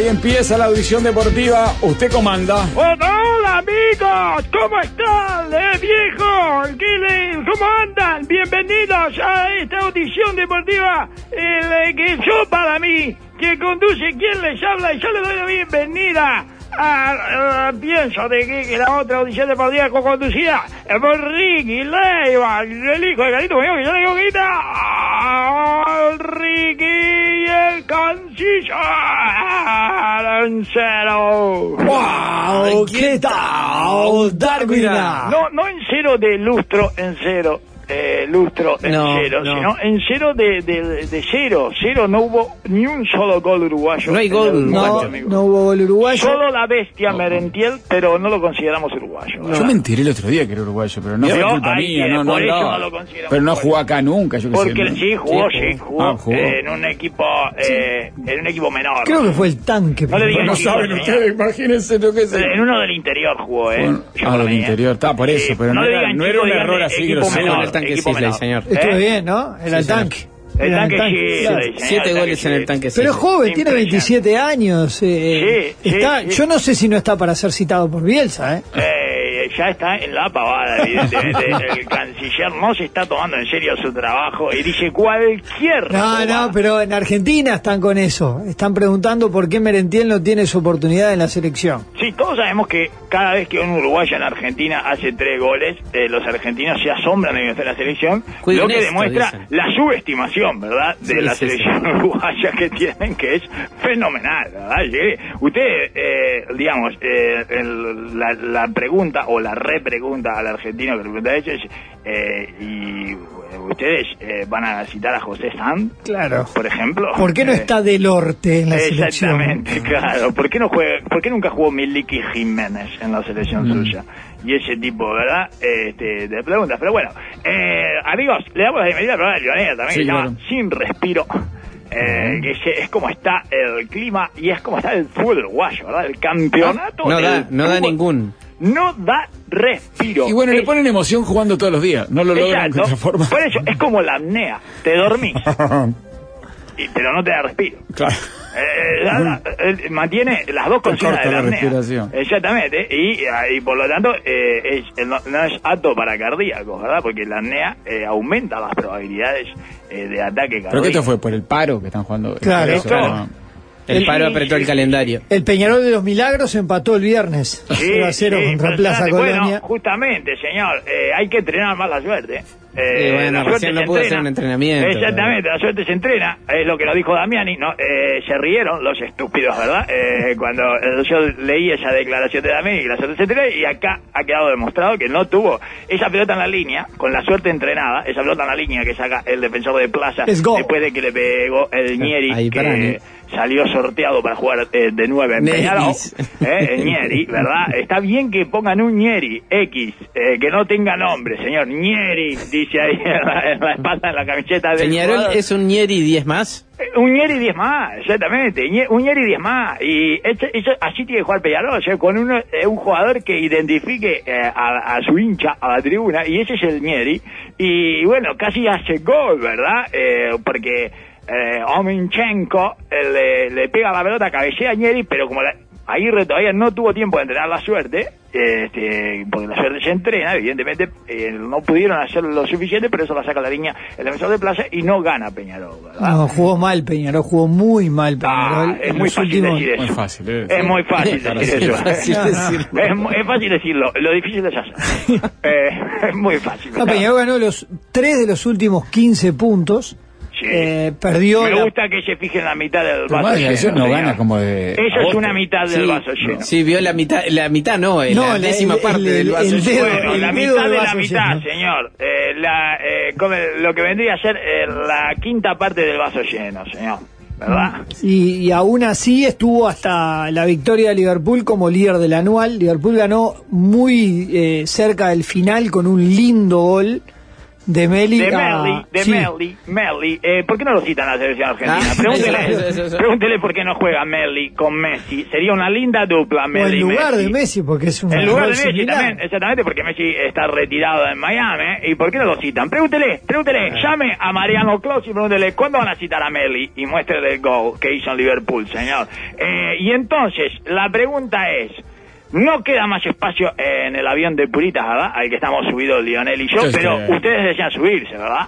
Ahí empieza la audición deportiva. ¿Usted comanda? Hola, amigos, ¿cómo están, eh, viejo? ¿Qué le- ¿Cómo andan? Bienvenidos a esta audición deportiva eh, que yo para mí, que conduce quien les habla y yo le doy la bienvenida a, pienso de que, la otra audición deportiva co-conducida eh, por Ricky Leiva, el hijo de Carito que yo le digo que está Ricky el canciller en cero. ¡Wow! ¿Qué tal, Darwina? No, no en cero de lustro en cero, eh, lustro en No, cero, no. sino en cero de, de, de cero. Cero no hubo ni un solo gol uruguayo. No hay gol uruguayo, no, amigo. no hubo gol uruguayo. Solo la bestia Merentiel, pero no lo consideramos uruguayo. Yo me enteré el otro día que era uruguayo, pero no fue culpa mía, eh, no, no, lo Pero no jugó acá nunca, yo sé. Porque ¿no? sí jugó, sí, jugó, Ah, jugó. eh, en un equipo, eh, en un equipo menor. Creo que fue el tanque. No le No chicos, saben ustedes, imagínense lo que es. el- En uno del interior jugó, eh. Bueno, ah, del eh. interior, está por eso, pero no era- no un error así grosero. El tanque señor. Estuvo ¿Eh? bien, ¿no? Era el señor. tanque. El tanque señor, Siete goles en el tanque. Pero joven, tiene Impresionante. 27 años. eh, sí, está, sí. Yo no sé si no está para ser citado por Bielsa, ¿eh? Eh, ya está en la pavada, evidentemente. El canciller no se está tomando en serio su trabajo y dice cualquier. No, no, pero en Argentina están con eso. Están preguntando por qué Merentiel no tiene su oportunidad en la selección. Sí, todos sabemos que cada vez que un uruguayo en Argentina hace tres goles, eh, los argentinos se asombran de que esté en la selección, Cuiden lo que esto, demuestra dicen. la subestimación, ¿verdad?, de Sí, la sí, selección uruguaya que tienen, que es fenomenal, ¿verdad? Usted, eh, digamos, eh, el- la, la pregunta o la repregunta al argentino que le pregunta a ellos eh, ¿y eh, ustedes eh, van a citar a José Sand, Claro. por ejemplo? ¿Por qué no Eh, está Del Orte en la selección? Exactamente, claro. ¿Por qué, no juega, ¿Por qué nunca jugó Miliki Jiménez en la selección Mm. suya? Y ese tipo, ¿verdad? Este, de preguntas. Pero bueno, eh, amigos, le damos la bienvenida al programa de Leonera también, Sí, que se llama claro. Sin Respiro. Eh, que es, es como está el clima y es como está el fútbol uruguayo, ¿verdad? El campeonato. No da, no da ningún. No da respiro. Y bueno, le Es- ponen emoción jugando todos los días. No lo logran de otra forma. Por eso, es como la apnea. Te dormís, y- pero no te da respiro. claro. Eh, la- la- él mantiene las dos consignas de la la apnea. respiración. Exactamente, y, y por lo tanto eh, es, no, no es apto para cardíacos, ¿verdad? Porque la apnea eh, aumenta las probabilidades eh, de ataque cardíaco. ¿Pero qué esto fue? ¿Por el paro que están jugando? Claro. Esto- El paro apretó el calendario. El Peñarol de los Milagros empató el viernes. Sí, 0 a 0 sí, contra Plaza. Colonia. Bueno, justamente, señor, eh, hay que entrenar más la suerte. Eh, Y bueno, la suerte recién no se pudo hacer entrena. un entrenamiento. Exactamente, la suerte se entrena, es lo que nos dijo Damiani, ¿no? Eh, se rieron los estúpidos, ¿verdad? Eh, cuando yo leí esa declaración de Damiani, la suerte se entrena, y acá ha quedado demostrado que no tuvo esa pelota en la línea, con la suerte entrenada, esa pelota en la línea que saca el defensor de Plaza, después de que le pegó el Nieri, Ahí, que salió sorteado para jugar eh, de nueve en Neris. Peñarol, eh, el Nieri, ¿verdad? Está bien que pongan un Nieri X, eh, que no tenga nombre, señor. Nieri, dice ahí en la, en la espalda, en la camiseta de Peñarol es un Nieri 10 más. un Nieri 10 más, exactamente. Un Nieri 10 más. Y eso, eso- así tiene que jugar Peñarol, o sea, con uno, eh, un jugador que identifique eh, a, a su hincha, a la tribuna, y ese es el Nieri. Y bueno, casi hace gol, ¿verdad? Eh, porque eh, Ominchenko eh, le, le pega la pelota, cabecea a Nieri, pero como la, Aguirre todavía no tuvo tiempo de entrenar la suerte, este, porque la suerte se entrena, evidentemente eh, no pudieron hacer lo suficiente, pero eso la saca la línea el defensor de plaza y no gana Peñarol, ¿verdad? No, jugó mal Peñarol, jugó muy mal Ah, Peñarol. es en muy fácil últimos- decir eso. Muy fácil, eh. Es muy fácil decir eso. fácil No, no. decirlo. Es, es fácil decirlo, lo difícil es hacerlo. Eh, es muy fácil. No, Peñarol ganó los tres de los últimos 15 puntos. Sí. Eh, perdió Me la- gusta que se fije en la mitad del Pero vaso lleno. eso no señor. gana como de. Eso es una mitad del vaso lleno. Sí, vio la mitad, la mitad no, eh, No, la décima el- parte el- del vaso. el dedo- Bueno, el la mitad de la mitad, lleno. señor. Eh, la, eh, como lo que vendría a ser eh, la quinta parte del vaso lleno, señor. ¿Verdad? Y, y aún así estuvo hasta la victoria de Liverpool como líder del anual. Liverpool ganó muy eh, cerca del final con un lindo gol De Meli de a- Meli, de sí. Meli, Meli, eh, ¿por qué no lo citan a la selección argentina? Ah, pregúntele, eso, eso, eso. pregúntele por qué no juega Meli con Messi. Sería una linda dupla Meli en lugar Messi. de Messi, porque es un En lugar de Messi similar. también, exactamente, porque Messi está retirado en Miami. ¿Y por qué no lo citan? Pregúntele, pregúntele, llame a Mariano Claus y pregúntele, ¿cuándo van a citar a Meli? Y muéstrele el gol que hizo en Liverpool, señor. Eh, y entonces, la pregunta es, no queda más espacio en el avión de Puritas, ¿verdad? Al que estamos subidos Lionel y yo, Yo pero ustedes desean subirse, ¿verdad?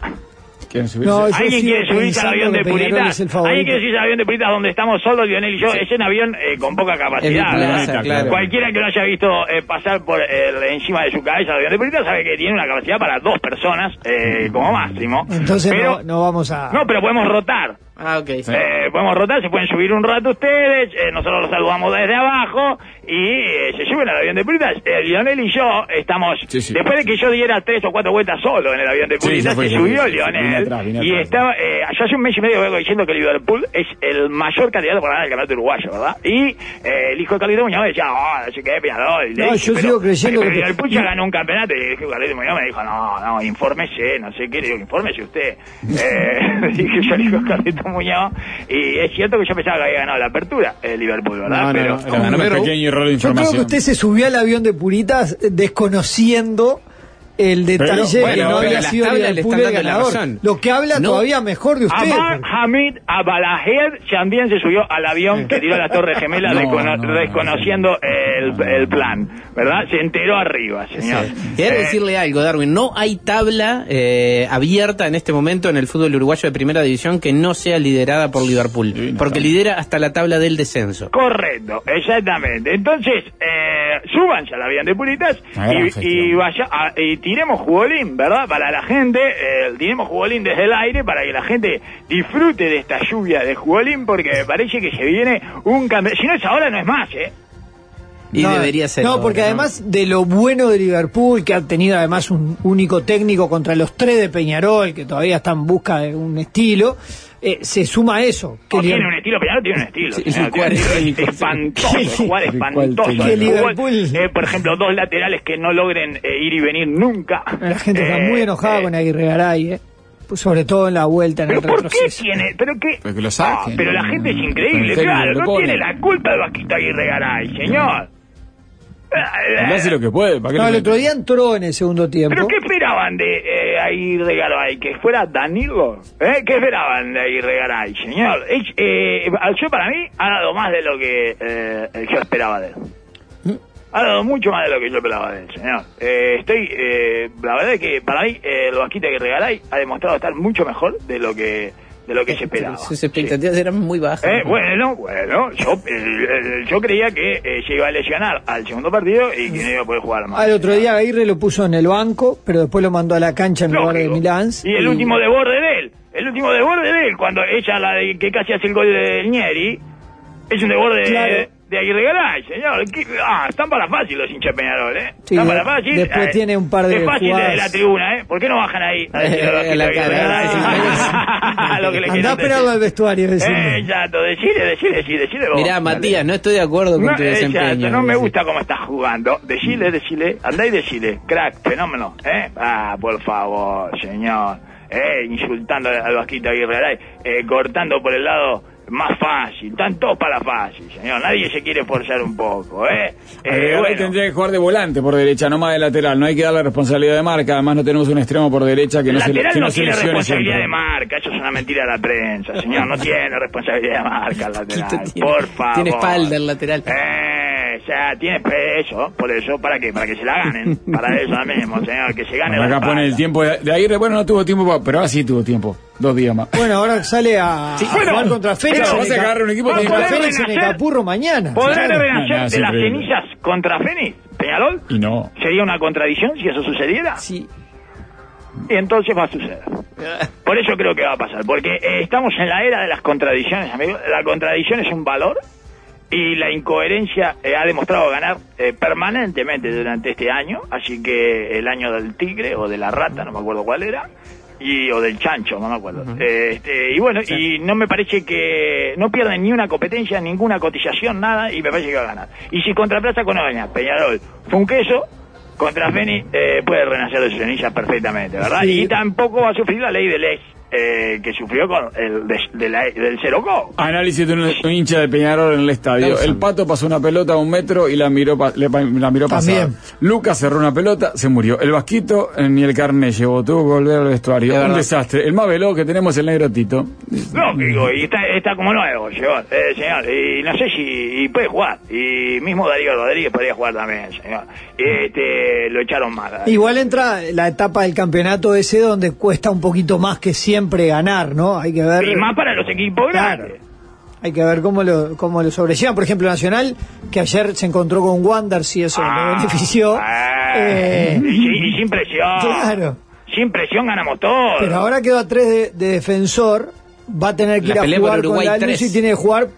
¿Quieren subirse? No, ¿Alguien quiere subirse al avión de Puritas? ¿Alguien quiere subirse al avión de Puritas donde estamos solos, Lionel y yo? Es un avión eh, con poca capacidad. Plaza, claro. Cualquiera que lo haya visto eh, pasar por el- encima de su cabeza el avión de Puritas sabe que tiene una capacidad para dos personas eh, como máximo. Entonces Pero- no, no vamos a... No, pero podemos rotar. Ah, ok. Eh, podemos rotar, se pueden subir un rato ustedes, eh, nosotros los saludamos desde abajo y eh, se suben al avión de Puritas. Eh, Lionel y yo estamos, Sí, sí. después de que yo diera tres o cuatro vueltas solo en el avión de Sí, Puritas, fue, se subió sí, sí, vine Lionel atrás, vine y atrás. estaba, eh, yo hace un mes y medio vengo diciendo que Liverpool es el mayor candidato para ganar el campeonato uruguayo, ¿verdad? Y eh, el hijo de Carlito Muñoz decía, oh, no sé qué, Peñarol. No, dije, yo sigo creyendo pero que- Liverpool ya ganó un campeonato y dije, Carlito Muñoz me dijo, no, no, infórmese, no sé qué, le digo, infórmese usted. Eh, dije yo, le dijo Carlito Muñoz, y es cierto que yo pensaba que había ganado la apertura, el Liverpool, ¿verdad? No, no, pero, no, un Yo creo que usted se subió al avión de Puritas eh, desconociendo el detalle Pero, que no había sido Liverpool el ganador. Lo que habla No. todavía mejor de usted. Amar Hamid Abalahed también se subió al avión que tiró la Torre Gemela No, descono- no, no. desconociendo el, el plan, ¿verdad? Se enteró arriba, señor. Quiero Eh, decirle algo, Darwin. No hay tabla eh, abierta en este momento en el fútbol uruguayo de primera división que no sea liderada por Liverpool. Sí, no porque está. lidera hasta la tabla del descenso. Correcto, exactamente. Entonces, eh, súbanse al avión de Puritas y, y vaya a- y tiremos jugolín, ¿verdad? Para la gente, eh, tiremos jugolín desde el aire para que la gente disfrute de esta lluvia de jugolín porque me parece que se viene un cambio. Si no es ahora, no es más, ¿eh? Y No, debería ser. No, ahora, porque además de lo bueno de Liverpool, que ha tenido además un único técnico contra los tres de Peñarol, que todavía está en busca de un estilo, eh, se suma eso. Que O Liber- tiene un estilo, Peñarol tiene un estilo. Sí, señor, sí, tiene un estilo técnico, sí. espantoso, jugar ¿Cuál espantoso. Fútbol, Liverpool- eh, por ejemplo, dos laterales que no logren eh, ir y venir nunca. La gente está Eh, muy enojada eh, con Aguirre Garay, eh. Pues sobre todo en la vuelta, en ¿Pero el por qué retroceso. tiene? ¿Pero qué? Pero que lo saquen. Ah, pero la gente es increíble, claro. No pone. tiene la culpa el Vasquito Aguirre Garay, señor. Hace lo que puede. ¿para qué No, el otro día entró en el segundo tiempo. ¿Pero qué esperaban de eh, Aguirre Garay? ¿Que fuera Danilo? ¿Eh? ¿Qué esperaban de Aguirre Garay, señor? Eh, yo para mí ha dado más de lo que eh, yo esperaba de él. Ha dado mucho más de lo que yo esperaba de él, señor. Eh, estoy, eh, la verdad es que para mí el Vasquito Aguirre Garay ha demostrado estar mucho mejor de lo que de lo que se esperaba. Sus Sí. expectativas eran muy bajas. Eh, bueno, bueno, yo, eh, eh, yo creía que eh, se iba a lesionar al segundo partido y que no iba a poder jugar más. Al otro día Aguirre lo puso en el banco, pero después lo mandó a la cancha en lugar de. Milán. Y el último desborde de él, el último desborde de él, cuando ella, la de, que casi hace el gol de Nieri, es un desborde Claro. de, de Aguirre Garay, señor. ¿Qué- ah, están para fácil los hinchas de Peñarol, ¿eh? Sí, están de- para fácil. después Eh, tiene un par de Es fácil jugadas. desde la tribuna, ¿eh? ¿Por qué no bajan ahí? A decirle a Eh, la Aguirre cara, Garay? sí, Lo que le Andá quieren a esperarlo decir. al vestuario. decirle. Eh, exacto, decile, decile, decile, decile vos. Mirá, Dale. Matías, no estoy de acuerdo con No, tu exacto, desempeño. no me gusta cómo estás jugando. Decile, decile, andá y decile. Crack, fenómeno. ¿eh? Ah, por favor, señor. Eh, insultando al al Vasquito Aguirre Garay, eh, cortando por el lado más fácil. Están todos para fácil, señor. Nadie se quiere forzar un poco, ¿eh? Eh, bueno. tendría que jugar de volante por derecha, no más de lateral. No hay que darle responsabilidad de marca. Además, no tenemos un extremo por derecha que no se, le- lateral que no, no se tiene responsabilidad siempre. de marca, eso es una mentira de la prensa, señor, no tiene responsabilidad de marca el lateral, por favor. tiene espalda el lateral. Eh, o sea, tiene peso, por eso, ¿para qué? Para que se la ganen, para eso mismo, señor, que se gane la Acá pone el tiempo de, de Aguirre. Bueno, no tuvo tiempo, pero ahora sí tuvo tiempo. Dos días más. Bueno, ahora sale a, Sí, a bueno, jugar contra Fénix. pero en vas a el ca- agarrar un equipo que contra Fénix en el. Capurro mañana. ¿Podrá Claro. renacer No, no, de las cenizas contra Fénix, Peñarol? Y no. ¿Sería una contradicción si eso sucediera? Sí. Y entonces va a suceder. Por eso creo que va a pasar, porque eh, estamos en la era de las contradicciones, amigos. La contradicción es un valor y la incoherencia eh, ha demostrado ganar eh, permanentemente durante este año, así que el año del tigre o de la rata, no me acuerdo cuál era, y o del chancho, no me acuerdo. Eh, este, y bueno, y no me parece que no pierden ni una competencia, ninguna cotización, nada, y me parece que va a ganar. Y si contra Plaza Colonia, Peñarol, fue un queso, contra Feni eh, puede renacer de cenizas perfectamente, ¿verdad? Sí. Y tampoco va a sufrir la ley de Lex, eh, que sufrió con el de, de la- del cero go. Análisis de un, un hincha de Peñarol en el estadio. El pato pasó una pelota a un metro y la miró, pa- le la miró pasar. También. Lucas cerró una pelota, se murió. El Vasquito eh, ni el carnet llevó, tuvo que volver al vestuario. Es Un desastre. El más veloz que tenemos es el negro Tito. Lógico, y está, está como nuevo, llegó, eh, señor. Y no sé si y puede jugar. Y mismo Darío Rodríguez podría jugar también, señor. Este, lo echaron mal. Igual entra la etapa del campeonato ese donde cuesta un poquito más que siempre ganar, ¿no? Hay que ver. Y más para los equipos Claro. grandes. Hay que ver cómo lo, cómo lo sobrellevan. Por ejemplo, Nacional, que ayer se encontró con Wanders y eso Ah, le benefició. ah, Eh, y, sin- y sin presión. Claro. Sin presión ganamos todo. pero ahora quedó a tres de, de defensor. Va a tener que La ir a jugar con Uruguay la luz tres. y tiene que jugar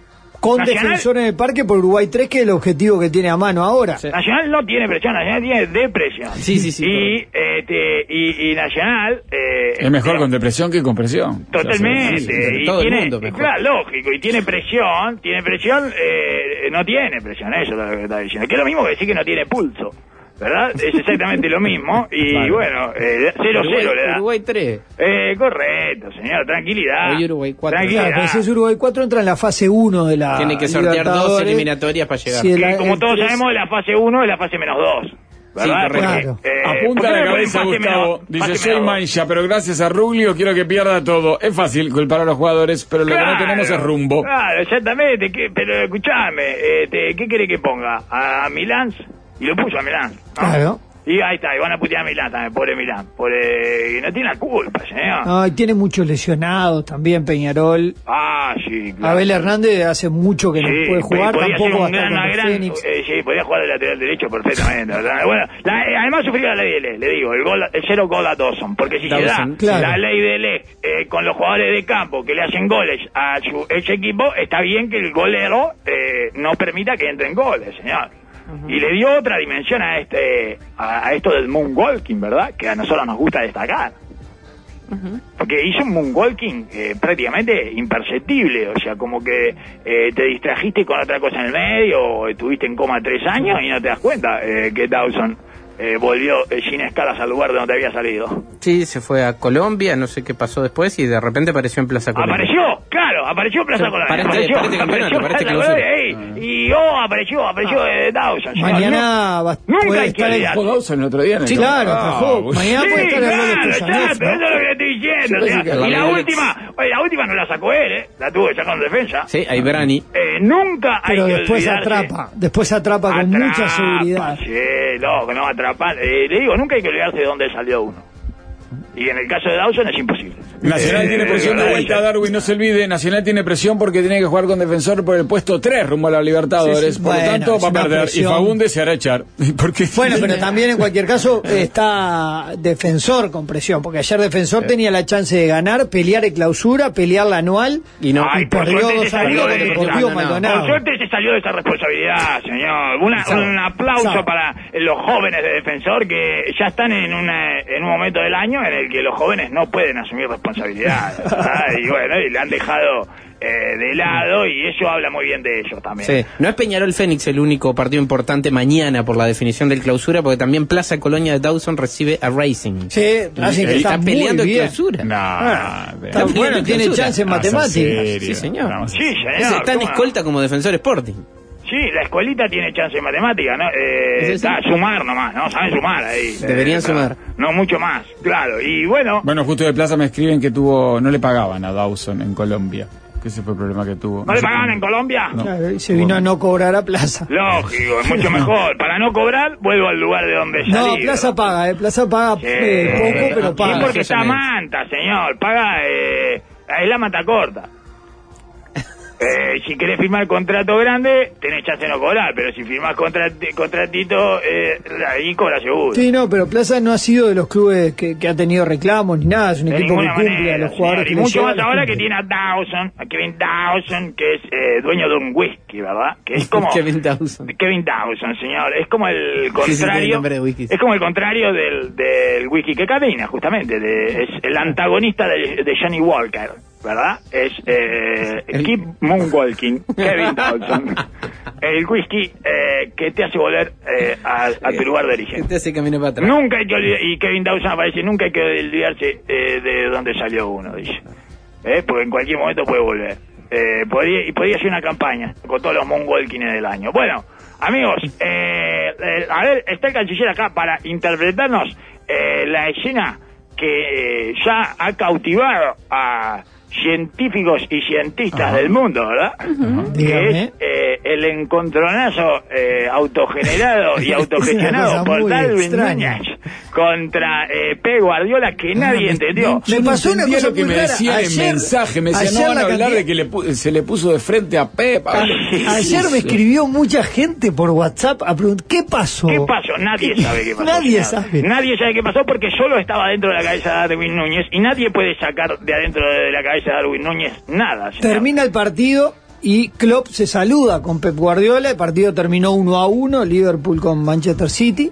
con Nacional- defensor en el parque por Uruguay 3, que es el objetivo que tiene a mano ahora. Sí. Nacional no tiene presión, Nacional tiene depresión. Sí, sí, sí, Y, este, y, y Nacional... Eh, Es mejor pero- con depresión que con presión. Totalmente. Sí, sí, sí, y todo el tiene, mundo mejor. Claro, lógico. Y tiene presión, tiene presión, eh, no tiene presión, eso es lo que está diciendo. Que es lo mismo que decir que no tiene pulso. ¿Verdad? Es exactamente lo mismo. Y Claro. bueno, 0-0 Uruguay, le da. Uruguay 3. Eh, correcto, señor, tranquilidad. Hoy Uruguay cuatro. Claro, Tranquilidad. pero si es Uruguay 4 entra en la fase 1 de la Tiene que sortear dos eliminatorias para llegar. Si el- que como todos tres- sabemos, la fase 1 es la fase menos 2. ¿Verdad? correcto. Claro. eh, Apunta ¿por qué la cabeza, Gustavo. menos- Dice, soy mancha, pero gracias a Ruglio quiero que pierda todo. Es fácil culpar a los jugadores, pero lo que no tenemos es rumbo. Claro, exactamente. ¿qué- pero escuchame, este, ¿qué quiere que ponga? ¿A Milán? Y lo puso a Milán. ¿no? Claro. Y ahí está, y van a putear a Milán también, pobre Milán. Pobre, y no tiene la culpa, señor. No, y tiene muchos lesionados también Peñarol. Ah, sí, claro. Abel Hernández hace mucho que no puede jugar, tampoco va a un estar gran, una contra gran- Fénix. eh, sí, podía jugar de lateral derecho perfectamente. ¿verdad? Bueno, la- eh, además sufrió la ley de Ley, le digo, el, gol, el cero gol a Dawson, porque si Dawson, se da claro. la ley de Ley eh, con los jugadores de campo que le hacen goles a su ese equipo, está bien que el golero eh, no permita que entren goles, señor. Y le dio otra dimensión a este a, a esto del moonwalking, ¿verdad? Que a nosotros nos gusta destacar. Porque hizo un moonwalking eh, prácticamente imperceptible, o sea, como que eh, te distrajiste con otra cosa en el medio, o estuviste en coma tres años y no te das cuenta eh, que Dawson eh, volvió eh, sin escalas al lugar de donde había salido. Sí, se fue a Colombia, no sé qué pasó después y de repente apareció en Plaza Colombia. Apareció, claro, apareció en Plaza este- apareció, apareció y oh, apareció, apareció eh, Dawson. Mañana va- Nunca puede hay que estar el- Dawson el otro día en el Sí, claro, Ah. Mañana Sí, puede estar el claro, Stoyanov, exacto, eso es lo que le estoy diciendo. O sea, y la última, oye, la última no la sacó él, ¿eh? La tuvo que sacar en defensa. Sí, a Ibrani. Eh, nunca hay Pero después atrapa, después atrapa con Atrapa, mucha seguridad. Sí, loco, no atrapar. Eh, le digo, nunca hay que olvidarse de dónde salió uno. Y en el caso de Dawson es imposible. Nacional Eh, tiene presión de vuelta, Darwin, no se olvide. Nacional tiene presión porque tiene que jugar con defensor por el puesto 3 rumbo a la Libertadores. Sí, sí, por bueno, lo tanto, va a perder. presión. Y Fagundes se hará echar. Porque Bueno, pero también en cualquier caso está defensor con presión, porque ayer defensor tenía la chance de ganar, pelear en clausura, pelear la anual Y no, Ay, y por perdió suerte se 2 a salió 1 de Deportivo no, no. Maldonado. Por suerte se salió de esa responsabilidad, señor. Una- un aplauso para los jóvenes de defensor que ya están en, una, en un momento del año en el que los jóvenes no pueden asumir responsabilidad. ¿Verdad? y bueno, y le han dejado eh, de lado y eso habla muy bien de ellos también. Sí. No es Peñarol Fénix el único partido importante mañana por la definición del clausura, porque también Plaza Colonia de Dawson recibe a Racing. Sí, Racing que está, está peleando muy clausura. No, Ah, está peleando bueno, en tiene clausura. chance en matemáticas. Sí, señor. Sí, señor. Escolta como defensor Sporting. Sí, la escuelita tiene chance en matemática, ¿no? Eh, está sumar nomás, ¿no? Saben sumar ahí. Deberían Eh, sumar. No mucho más, claro. Y bueno, Bueno, justo de Plaza me escriben que tuvo, no le pagaban a Dawson en Colombia. Que ese fue el problema que tuvo. ¿no le pagaban en Colombia? No. Claro, y se vino a no cobrar a Plaza. Lógico, es mucho mejor. Para no cobrar, vuelvo al lugar de donde No, salí. Plaza ¿verdad? paga, eh, Plaza paga Sí. eh, poco, pero Y paga. porque está manta, señor. Paga, eh, es la manta corta. Eh, si querés firmar contrato grande, tenés chance de no cobrar, pero si firmás contrati- contratito, eh, ahí cobra seguro. Sí, no, pero Plaza no ha sido de los clubes que, que ha tenido reclamos ni nada, es un De equipo que cumple manera, a los jugadores señor. Y mucho más ahora que tiene a Dawson, a Kevin Dawson, que es eh, dueño de un whisky, ¿verdad? Que es como... Kevin Dawson. Kevin Dawson, señor. Es como el Sí, sí, contrario. nombre de whisky. es como el contrario del, del whisky que cadena, justamente. de- es el antagonista de, de Johnny Walker. ¿Verdad? Es eh, Keep Moonwalking, Kevin Dawson. El whisky eh, que te hace volver eh, a, a tu lugar de origen. Este hace camino para atrás. Nunca hay que olvidar, y Kevin Dawson aparece, nunca hay que olvidarse eh, de dónde salió uno, dice. Eh, porque en cualquier momento puede volver. Eh, podría, y podría ser una campaña con todos los Moonwalkings del año. Bueno, amigos, a ver, está el canciller acá para interpretarnos eh, la escena que eh, ya ha cautivado a científicos y cientistas del mundo, ¿verdad? Que Dígame. es eh, el encontronazo eh, autogenerado y autogestionado por Darwin. Núñez contra eh, Pep Guardiola que nadie entendió. Me pasó una cosa lo que me decía en mensaje. Me decía, no van a la hablar cantidad- de que le pu- se le puso de frente a Pep. Ah, Ayer me escribió mucha gente por WhatsApp a preguntar, ¿qué pasó? ¿Qué pasó? Nadie sabe qué pasó. Nadie sabe. Nadie sabe qué pasó porque solo estaba dentro de la cabeza de Darwin Núñez y nadie puede sacar de adentro de la cabeza de Darwin Núñez nada. señor. Termina el partido y Klopp se saluda con Pep Guardiola. El partido terminó 1 a 1, Liverpool con Manchester City.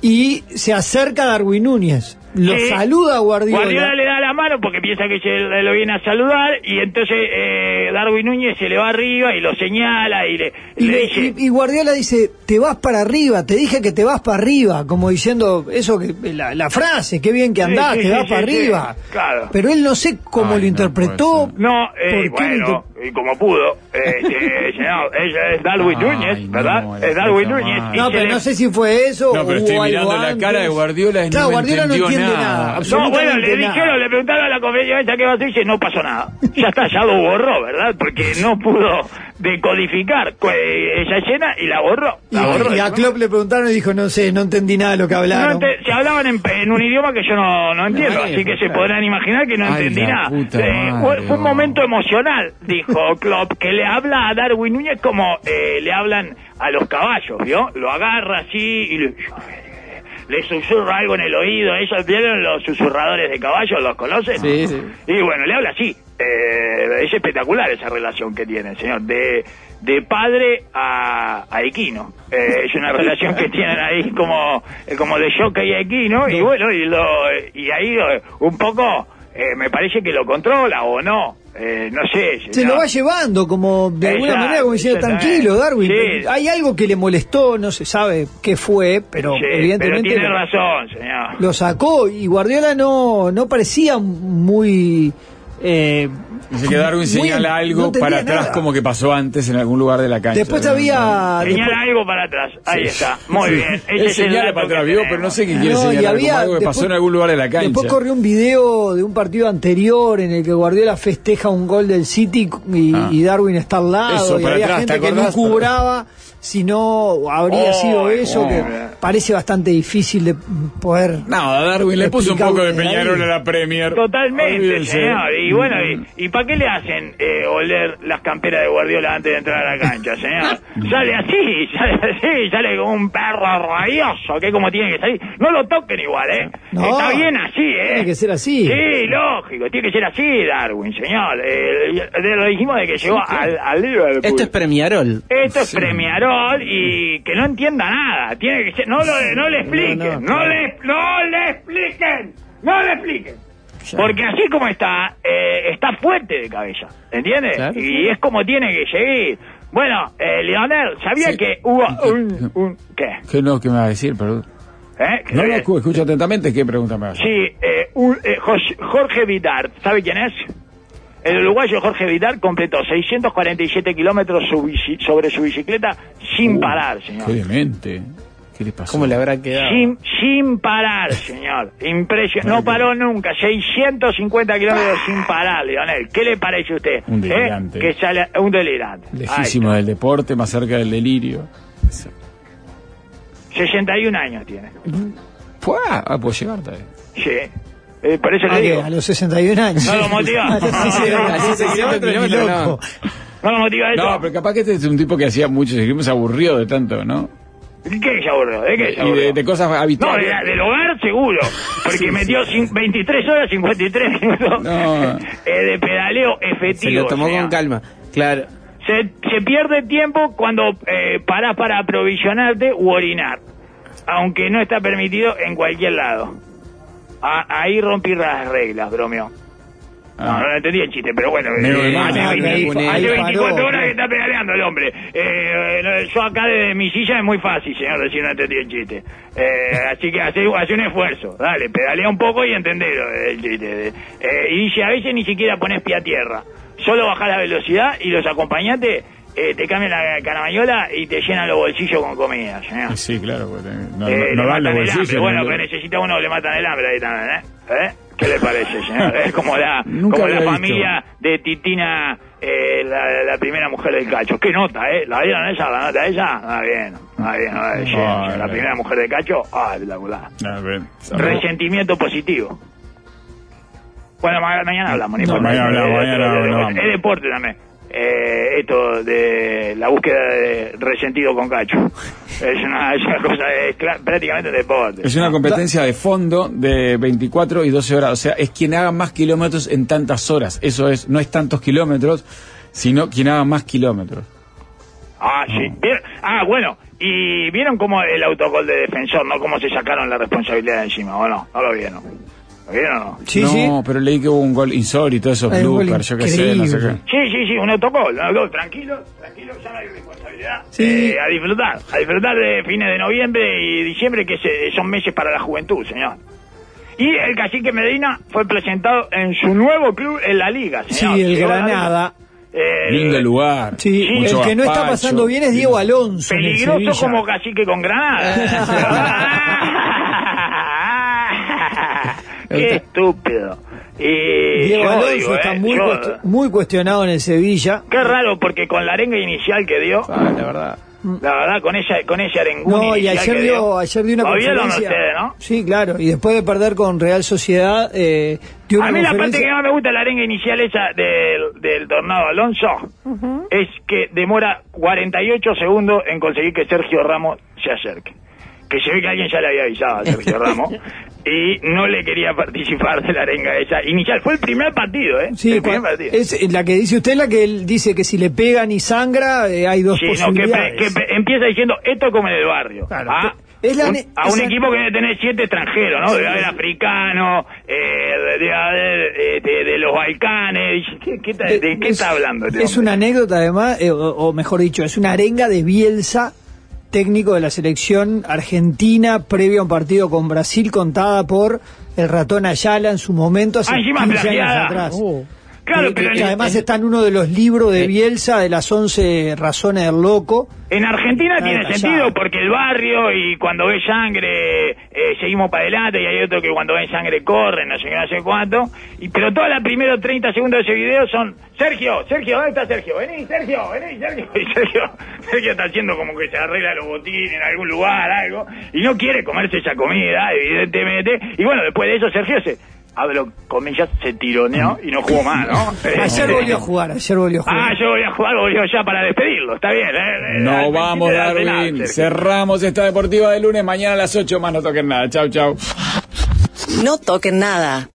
Y se acerca Darwin Núñez. Lo Sí. saluda Guardiola. Guardiola le da la mano porque piensa que se le- lo viene a saludar y entonces eh, Darwin Núñez se le va arriba y lo señala y le, Y, le le- dice... y- y Guardiola dice, te vas para arriba, te dije que te vas para arriba, como diciendo eso que la, la frase, qué bien que andás, sí, te vas sí, para sí, arriba. claro. Pero él no sé cómo Ay, lo no interpretó. No, ¿Por eh, bueno, y como pudo, este, ella es Darwin Ay, Núñez, no, ¿verdad? la es Darwin Núñez. No, pero le- no sé si fue eso No, pero o estoy mirando la cara de Guardiola y no Claro, me Guardiola no entiende nada. No, bueno, le nada. dijeron, le preguntaron a la conferencia esta que va a hacer y dice, no pasó nada. Ya está, ya lo borró, ¿verdad? Porque no pudo decodificar cu- esa escena y la borró. Y, La borró y a. Klopp le preguntaron y dijo, no sé, no entendí nada de lo que hablaron. se hablaban en, en un idioma que yo no, no entiendo, así que se podrán imaginar que no Ay, entendí nada. Eh, madre, fue, un momento emocional, dijo Klopp, que le habla a Darwin Núñez como eh, le hablan a los caballos, ¿vio? Lo agarra así y le, le susurra algo en el oído. ¿Ellos vieron los susurradores de caballos? ¿Los conocen? Sí, sí. Y bueno, le habla así. Eh, es espectacular esa relación que tienen, señor. De, de padre a, a equino. Eh, es una relación que tienen ahí como, como de jockey a equino. Y bueno, y, lo, y ahí un poco eh, me parece que lo controla o no. Eh, no sé. Se lo va llevando como de alguna Exacto, manera como diciendo tranquilo Darwin Sí. hay algo que le molestó no se sabe qué fue pero Sí, pero evidentemente tiene lo, razón, señor. lo sacó y Guardiola no no parecía muy eh, Dice que Darwin señala no algo entendía para atrás nada. como que pasó antes en algún lugar de la cancha. después había Señala después- algo para atrás. Ahí Sí. está. Muy Sí. bien. Ese Él señala para atrás, ¿vio? pero no sé qué quiere No, y señalar, como había- algo que pasó después- en algún lugar de la cancha. Después corrió un video de un partido anterior en el que Guardiola festeja un gol del City y, Ah. y Darwin está al lado Eso, y para había atrás, gente ¿te que no cubraba si no habría Oh, sido eso oh. que parece bastante difícil de poder No, a Darwin le puso un poco de Peñarol a la Premier. Totalmente, señor. Y bueno, ¿y, y para qué le hacen eh, oler las camperas de Guardiola antes de entrar a la cancha, señor? sale así, sale así, sale como un perro rabioso, que es como tiene que salir. No lo toquen igual, ¿eh? No, Está bien así, ¿eh? tiene que ser así. Sí, lógico, tiene que ser así, Darwin, señor. Eh, lo dijimos de que llegó al, al Liverpool. Esto es Premiarol. Esto es Premiarol y que no entienda nada. Tiene que ser, no, lo, no le expliquen, No, le, no le expliquen, no le expliquen. Porque así como está, eh, está fuerte de cabeza, ¿entiendes? Claro. Y es como tiene que seguir. Bueno, eh, Leonel, ¿sabía Sí. que hubo un... un ¿Qué? ¿Qué no? ¿Qué me va a decir? Perdón. ¿Eh? ¿Qué No lo escucho atentamente. ¿Qué pregunta me va a hacer? Sí, eh, un- eh, Jos- Jorge Vidar, ¿sabe quién es? El uruguayo Jorge Vidar completó 647 kilómetros su bici- sobre su bicicleta sin parar, señor. Qué demente. ¿Qué le pasó? ¿Cómo le habrá quedado? Sin, sin parar, señor. Impresionante. No paró nunca. 650 kilómetros sin parar, Leonel. ¿Qué le parece a usted? Un delirante. ¿Eh? Que sale un delirante. Lejísimo del deporte, más cerca del delirio. está. 61 años tiene. Fue, ah, puedo llegar todavía. Sí. Eh, por eso ¿A le qué? digo. a los 61 años No lo motiva. A los 61 A los 600 ni kilómetros, no. No lo motiva eso. No, pero capaz que este es un tipo que hacía mucho, seguimos aburrido de tanto, ¿no? ¿De ¿Qué se aburrió? ¿De qué se Y de, aburrió? de cosas No, habituales. de- del hogar seguro, porque Sí, metió sí. cin- 23 horas 53 minutos No. eh, de pedaleo efectivo. Se lo tomó señor. con calma. Claro. Se, se pierde tiempo cuando eh, parás para aprovisionarte u orinar, aunque no está permitido en cualquier lado. A- ahí rompí las reglas, bromeo. No, no entendí el chiste, pero bueno. Eh, hace Ah, 20 ahí- hace ahí 24 paró, horas que está pedaleando el hombre. Eh, yo acá desde mi silla es muy fácil, señor, decir no entendí el chiste. Eh, así que hace, hace un esfuerzo. Dale, pedalea un poco y entendelo el chiste. Eh, y dice, a veces ni siquiera pones pie a tierra. Solo bajás la velocidad y los acompañantes eh, te cambian la caramayola y te llenan los bolsillos con comida, señor. Sí, claro, porque no, Eh, no dan los bolsillos. Bueno, ¿no? pero necesita uno, le matan el hambre ahí también, ¿eh? ¿Eh? ¿Qué le parece, señor? Es como la, Nunca como la familia de Titina, eh, la, la primera mujer del cacho. ¿Qué nota, eh? ¿La vieron esa? ¿La nota ella? Ah, bien. Ah, bien. ah, bien, Ah, La primera mujer del cacho, ah, espectacular. Resentimiento positivo. Bueno, ma- mañana hablamos. No, importa. mañana hablamos, Eh, mañana eh, hablamos. Es deporte también. Eh, esto de la búsqueda de resentido con cacho. Es una, es una cosa, es prácticamente deporte. Es una competencia de fondo de 24 y 12 horas. O sea, es quien haga más kilómetros en tantas horas. Eso es, no es tantos kilómetros, sino quien haga más kilómetros. Ah, sí. ¿Vieron? Ah, bueno. Y vieron cómo el autogol de defensor, ¿no? Cómo se sacaron la responsabilidad de encima, ¿o no? ¿No lo vieron? ¿Lo vieron o no? Sí, no, sí. pero leí que hubo un gol insólito, esos Hay bloopers, yo qué sé, no sé qué. Sí, sí, sí, un autogol. un autogol. Tranquilo, tranquilo, ya no hay responsabilidad. Sí. Eh, a disfrutar, a disfrutar de fines de noviembre y diciembre, que se- son meses para la juventud, señor. Y el cacique Medina fue presentado en su nuevo club en la liga, señor. Sí, el Granada. Eh, Lindo lugar. Sí, mucho el que no está pasando bien es Diego Alonso. Peligroso como cacique con granada. Qué estúpido. Y Diego yo Alonso digo, está eh, muy, yo- cuest- muy cuestionado en el Sevilla. Qué raro, porque con la arenga inicial que dio, Ah, la verdad. la verdad, con ella, con ese arengún No, y ayer dio, ayer dio una ¿Lo vieron conferencia. ustedes, no? Sí, claro. Y después de perder con Real Sociedad, eh, dio una A mí la parte que más me gusta de la arenga inicial esa del, del Tornado Alonso es que demora 48 segundos en conseguir que Sergio Ramos se acerque. Que se ve que alguien ya le había avisado a Sergio Ramos y no le quería participar de la arenga esa inicial. Fue el primer partido, ¿eh? Sí, el primer cua- partido. es la que dice usted, la que él dice que si le pegan y sangra, eh, hay dos Sí, no, que, posibilidades. que empieza diciendo esto es como en el barrio. Claro, Ah, que- es la un- ne- a un equipo que debe tener siete extranjeros, ¿no? Debe haber africano, eh, debe haber eh, de, de los Balcanes. ¿Qué, ¿De qué Eh, Es- está hablando? este Es hombre? una anécdota, además, eh, o, o mejor dicho, es una arenga de Bielsa, técnico de la selección argentina, previo a un partido con Brasil, contada por el ratón Ayala en su momento, hace Ah, encima 15 años atrás. Claro, pero que en- además en- está en uno de los libros de Bielsa de las 11 razones del loco. En Argentina tiene sentido porque el barrio y cuando ve sangre eh, seguimos para adelante y hay otro que cuando ve sangre corre, no sé qué, no sé cuánto. Y, pero todos los primeros 30 segundos de ese video son Sergio, Sergio, ¿dónde está Sergio? Vení, Sergio, vení, Sergio. Y Sergio, Sergio está haciendo como que se arregla los botines en algún lugar, algo, y no quiere comerse esa comida, evidentemente. Y bueno, después de eso Sergio se, abro comillas, se tironeó y no jugó más, ¿no? Ayer volvió a jugar, ayer volvió a jugar. Ah, yo voy a jugar, volvió ya para despedirlo, está bien. ¿eh? No Al vamos, Darwin. Cerramos esta deportiva de lunes. Mañana a las 8 más no toquen nada. Chau, chau. No toquen nada.